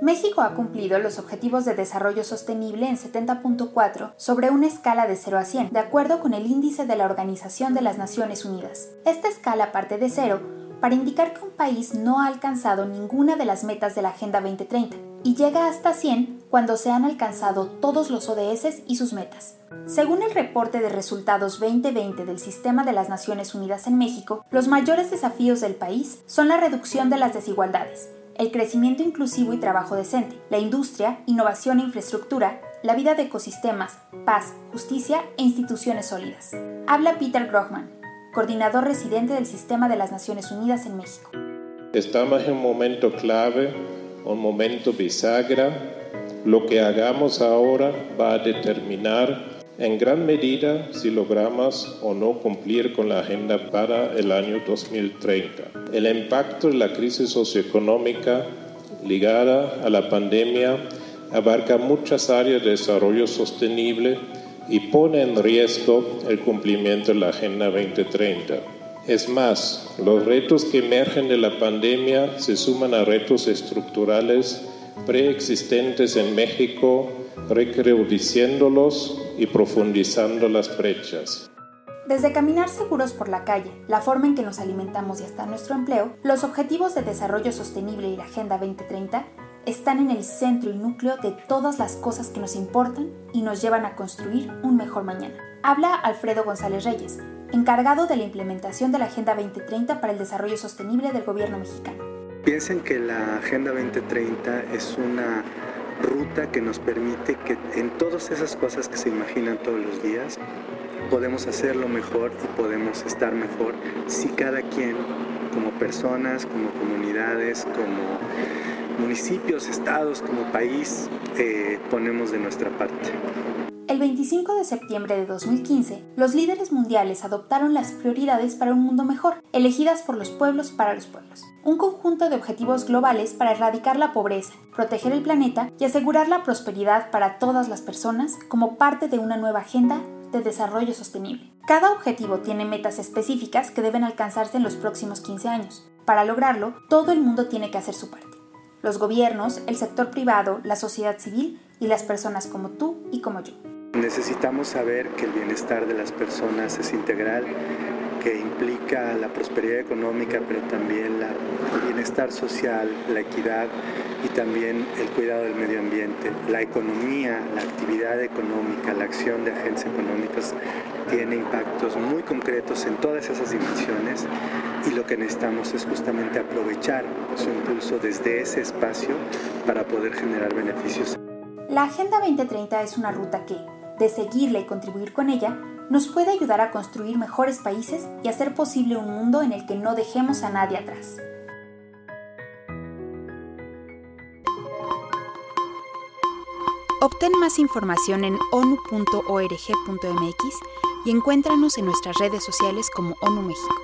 México ha cumplido los Objetivos de Desarrollo Sostenible en 70.4 sobre una escala de 0 a 100, de acuerdo con el índice de la Organización de las Naciones Unidas. Esta escala parte de cero para indicar que un país no ha alcanzado ninguna de las metas de la Agenda 2030 y llega hasta 100 cuando se han alcanzado todos los ODS y sus metas. Según el reporte de resultados 2020 del Sistema de las Naciones Unidas en México, los mayores desafíos del país son la reducción de las desigualdades, el crecimiento inclusivo y trabajo decente, la industria, innovación e infraestructura, la vida de ecosistemas, paz, justicia e instituciones sólidas. Habla Peter Grochman, coordinador residente del Sistema de las Naciones Unidas en México. Estamos en un momento clave, un momento bisagra. Lo que hagamos ahora va a determinar en gran medida si logramos o no cumplir con la agenda para el año 2030. El impacto de la crisis socioeconómica ligada a la pandemia abarca muchas áreas de desarrollo sostenible y pone en riesgo el cumplimiento de la Agenda 2030. Es más, los retos que emergen de la pandemia se suman a retos estructurales preexistentes en México recrudeciéndolos y profundizando las brechas. Desde caminar seguros por la calle, la forma en que nos alimentamos y hasta nuestro empleo, los Objetivos de Desarrollo Sostenible y la Agenda 2030 están en el centro y núcleo de todas las cosas que nos importan y nos llevan a construir un mejor mañana. Habla Alfredo González Reyes, encargado de la implementación de la Agenda 2030 para el Desarrollo Sostenible del Gobierno mexicano. Piensen que la Agenda 2030 es una ruta que nos permite que en todas esas cosas que se imaginan todos los días, podemos hacerlo mejor y podemos estar mejor si cada quien, como personas, como comunidades, como municipios, estados, como país, eh, ponemos de nuestra parte. El 25 de septiembre de 2015, los líderes mundiales adoptaron las prioridades para un mundo mejor, elegidas por los pueblos para los pueblos. Un conjunto de objetivos globales para erradicar la pobreza, proteger el planeta y asegurar la prosperidad para todas las personas como parte de una nueva agenda de desarrollo sostenible. Cada objetivo tiene metas específicas que deben alcanzarse en los próximos 15 años. Para lograrlo, todo el mundo tiene que hacer su parte. Los gobiernos, el sector privado, la sociedad civil y las personas como tú y como yo. Necesitamos saber que el bienestar de las personas es integral, que implica la prosperidad económica, pero también el bienestar social, la equidad y también el cuidado del medio ambiente. La economía, la actividad económica, la acción de agentes económicos tiene impactos muy concretos en todas esas dimensiones y lo que necesitamos es justamente aprovechar su impulso desde ese espacio para poder generar beneficios. La Agenda 2030 es una ruta que, de seguirla y contribuir con ella, nos puede ayudar a construir mejores países y hacer posible un mundo en el que no dejemos a nadie atrás. Obtén más información en onu.org.mx y encuéntranos en nuestras redes sociales como ONU México.